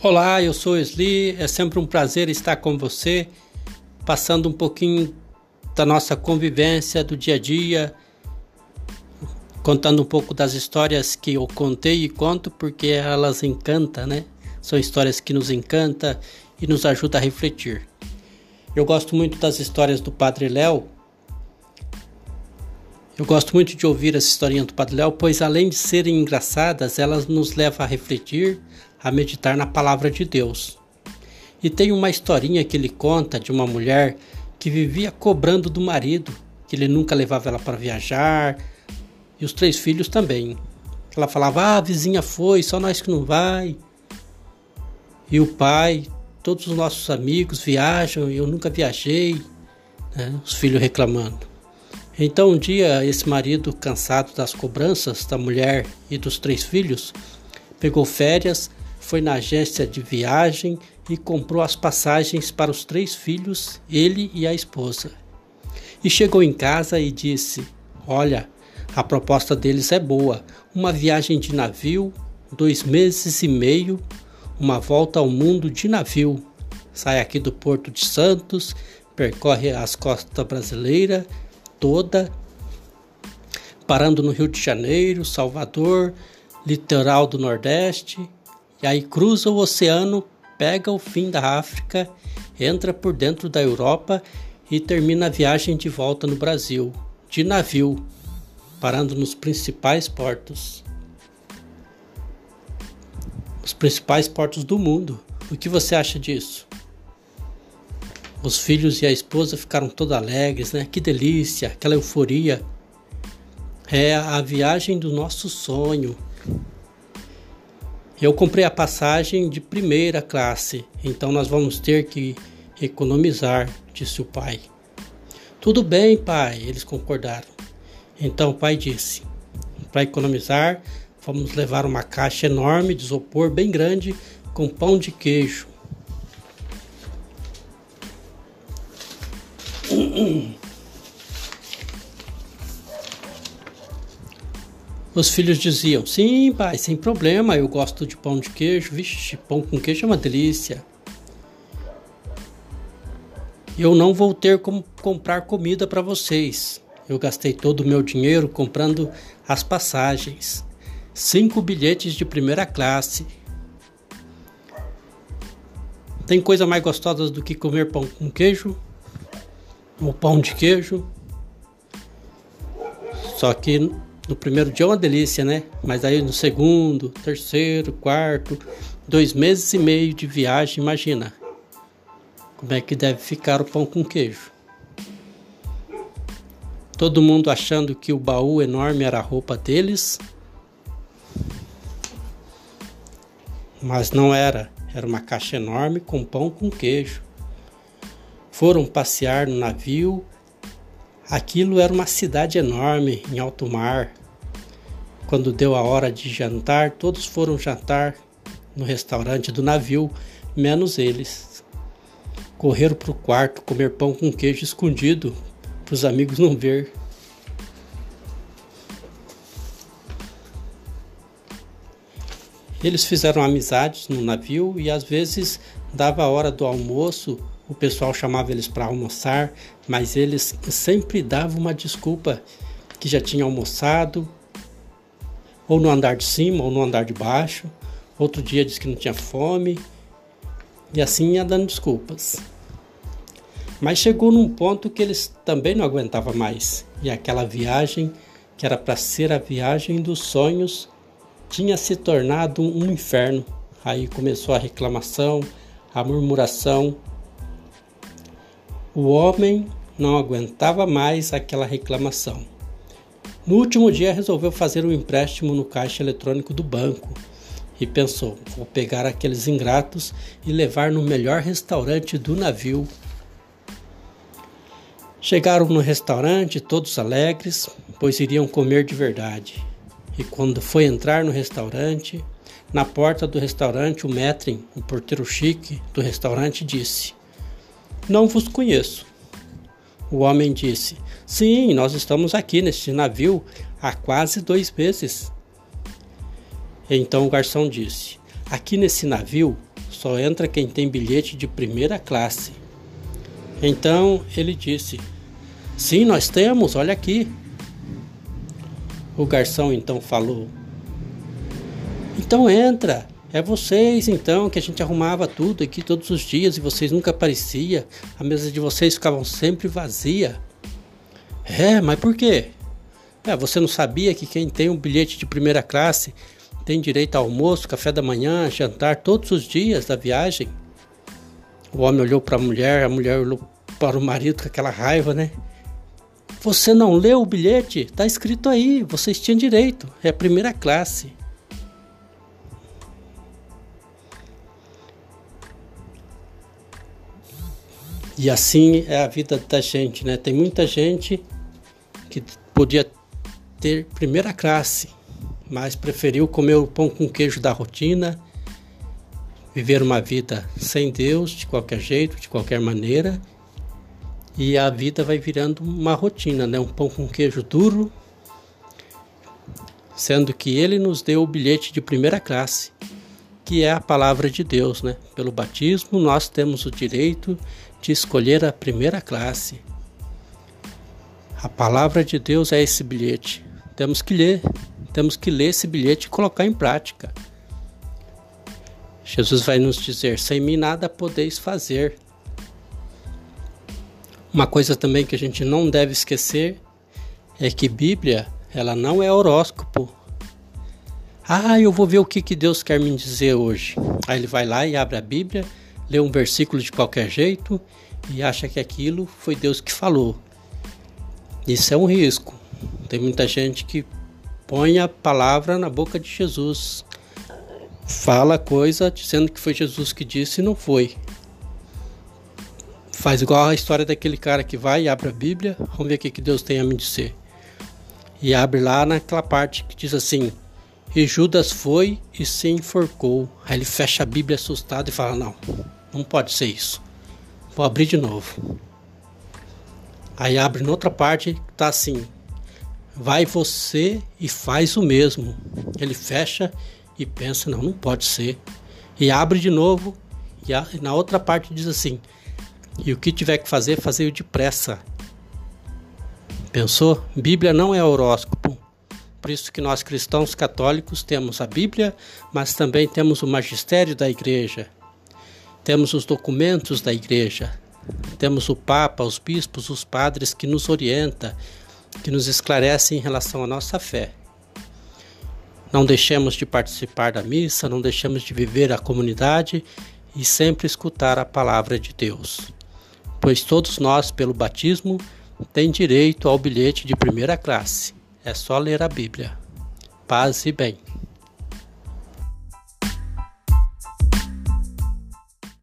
Olá, eu sou Esli, é sempre um prazer estar com você, passando um pouquinho da nossa convivência do dia a dia, contando um pouco das histórias que eu contei e conto porque elas encantam, né? São histórias que nos encantam e nos ajudam a refletir. Eu gosto muito das histórias do Padre Léo. Eu gosto muito de ouvir as historinhas do Padre Léo, pois além de serem engraçadas, elas nos levam a refletir, a meditar na palavra de Deus. E tem uma historinha que ele conta de uma mulher que vivia cobrando do marido, que ele nunca levava ela para viajar, e os três filhos também. Ela falava: Ah, a vizinha foi, só nós que não vai. E o pai, todos os nossos amigos viajam e eu nunca viajei. Né? Os filhos reclamando. Então um dia esse marido, cansado das cobranças da mulher e dos três filhos, pegou férias foi na agência de viagem e comprou as passagens para os três filhos, ele e a esposa. E chegou em casa e disse: Olha, a proposta deles é boa. Uma viagem de navio, dois meses e meio, uma volta ao mundo de navio. Sai aqui do Porto de Santos, percorre as costas brasileiras toda, parando no Rio de Janeiro, Salvador, litoral do Nordeste e aí cruza o oceano, pega o fim da África, entra por dentro da Europa e termina a viagem de volta no Brasil, de navio, parando nos principais portos. Os principais portos do mundo. O que você acha disso? Os filhos e a esposa ficaram todos alegres, né? Que delícia, aquela euforia. É a viagem do nosso sonho. Eu comprei a passagem de primeira classe, então nós vamos ter que economizar, disse o pai. Tudo bem, pai, eles concordaram. Então o pai disse: para economizar, vamos levar uma caixa enorme de isopor bem grande com pão de queijo. Os filhos diziam: Sim, pai, sem problema, eu gosto de pão de queijo. Vixe, pão com queijo é uma delícia. Eu não vou ter como comprar comida para vocês. Eu gastei todo o meu dinheiro comprando as passagens. Cinco bilhetes de primeira classe. Tem coisa mais gostosa do que comer pão com queijo? Ou pão de queijo? Só que no primeiro dia é uma delícia, né? Mas aí no segundo, terceiro, quarto, dois meses e meio de viagem, imagina como é que deve ficar o pão com queijo. Todo mundo achando que o baú enorme era a roupa deles, mas não era. Era uma caixa enorme com pão com queijo. Foram passear no navio. Aquilo era uma cidade enorme em alto mar. Quando deu a hora de jantar, todos foram jantar no restaurante do navio, menos eles. Correram para o quarto comer pão com queijo escondido, para os amigos não ver. Eles fizeram amizades no navio e às vezes dava a hora do almoço, o pessoal chamava eles para almoçar, mas eles sempre davam uma desculpa que já tinha almoçado ou no andar de cima ou no andar de baixo. Outro dia disse que não tinha fome e assim ia dando desculpas. Mas chegou num ponto que eles também não aguentavam mais e aquela viagem, que era para ser a viagem dos sonhos, tinha se tornado um inferno. Aí começou a reclamação, a murmuração. O homem não aguentava mais aquela reclamação. No último dia, resolveu fazer um empréstimo no caixa eletrônico do banco e pensou: vou pegar aqueles ingratos e levar no melhor restaurante do navio. Chegaram no restaurante todos alegres, pois iriam comer de verdade. E quando foi entrar no restaurante, na porta do restaurante, o Metrin, o porteiro chique do restaurante, disse: Não vos conheço. O homem disse: Sim, nós estamos aqui neste navio há quase dois meses. Então o garçom disse: Aqui nesse navio Só entra quem tem bilhete de primeira classe. Então ele disse: Sim, nós temos, olha aqui. O garçom então falou: Então entra. É vocês então que a gente arrumava tudo aqui todos os dias e vocês nunca aparecia. A mesa de vocês ficava sempre vazia. É, mas por quê? É, você não sabia que quem tem um bilhete de primeira classe tem direito a almoço, café da manhã, jantar todos os dias da viagem? O homem olhou para a mulher, a mulher olhou para o marido com aquela raiva, né? Você não leu o bilhete? Está escrito aí, vocês tinham direito, é a primeira classe. E assim é a vida da gente, né? Tem muita gente que podia ter primeira classe, mas preferiu comer o pão com queijo da rotina, viver uma vida sem Deus de qualquer jeito, de qualquer maneira, e a vida vai virando uma rotina, né? Um pão com queijo duro, sendo que ele nos deu o bilhete de primeira classe, que é a palavra de Deus, né? Pelo batismo nós temos o direito de escolher a primeira classe. A palavra de Deus é esse bilhete. Temos que ler, temos que ler esse bilhete e colocar em prática. Jesus vai nos dizer: sem mim nada podeis fazer. Uma coisa também que a gente não deve esquecer é que Bíblia, ela não é horóscopo. Ah, eu vou ver o que, que Deus quer me dizer hoje. Aí ele vai lá e abre a Bíblia lê um versículo de qualquer jeito e acha que aquilo foi Deus que falou. Isso é um risco. Tem muita gente que põe a palavra na boca de Jesus, fala coisa dizendo que foi Jesus que disse e não foi. Faz igual a história daquele cara que vai e abre a Bíblia, vamos ver o que Deus tem a me dizer. E abre lá naquela parte que diz assim: E Judas foi e se enforcou. Aí ele fecha a Bíblia assustado e fala: Não, não pode ser isso. Vou abrir de novo. Aí abre noutra parte, tá assim: Vai você e faz o mesmo. Ele fecha e pensa: Não, não pode ser. E abre de novo, e na outra parte diz assim: E o que tiver que fazer, fazer depressa. Pensou? Bíblia não é horóscopo. Por isso que nós cristãos católicos temos a Bíblia, mas também temos o magistério da igreja, temos os documentos da igreja, temos o Papa, os bispos, os padres que nos orienta, que nos esclarecem em relação à nossa fé. Não deixemos de participar da missa, não deixemos de viver a comunidade e sempre escutar a palavra de Deus. Pois todos nós, pelo batismo, tem direito ao bilhete de primeira classe. É só ler a Bíblia. Paz e bem.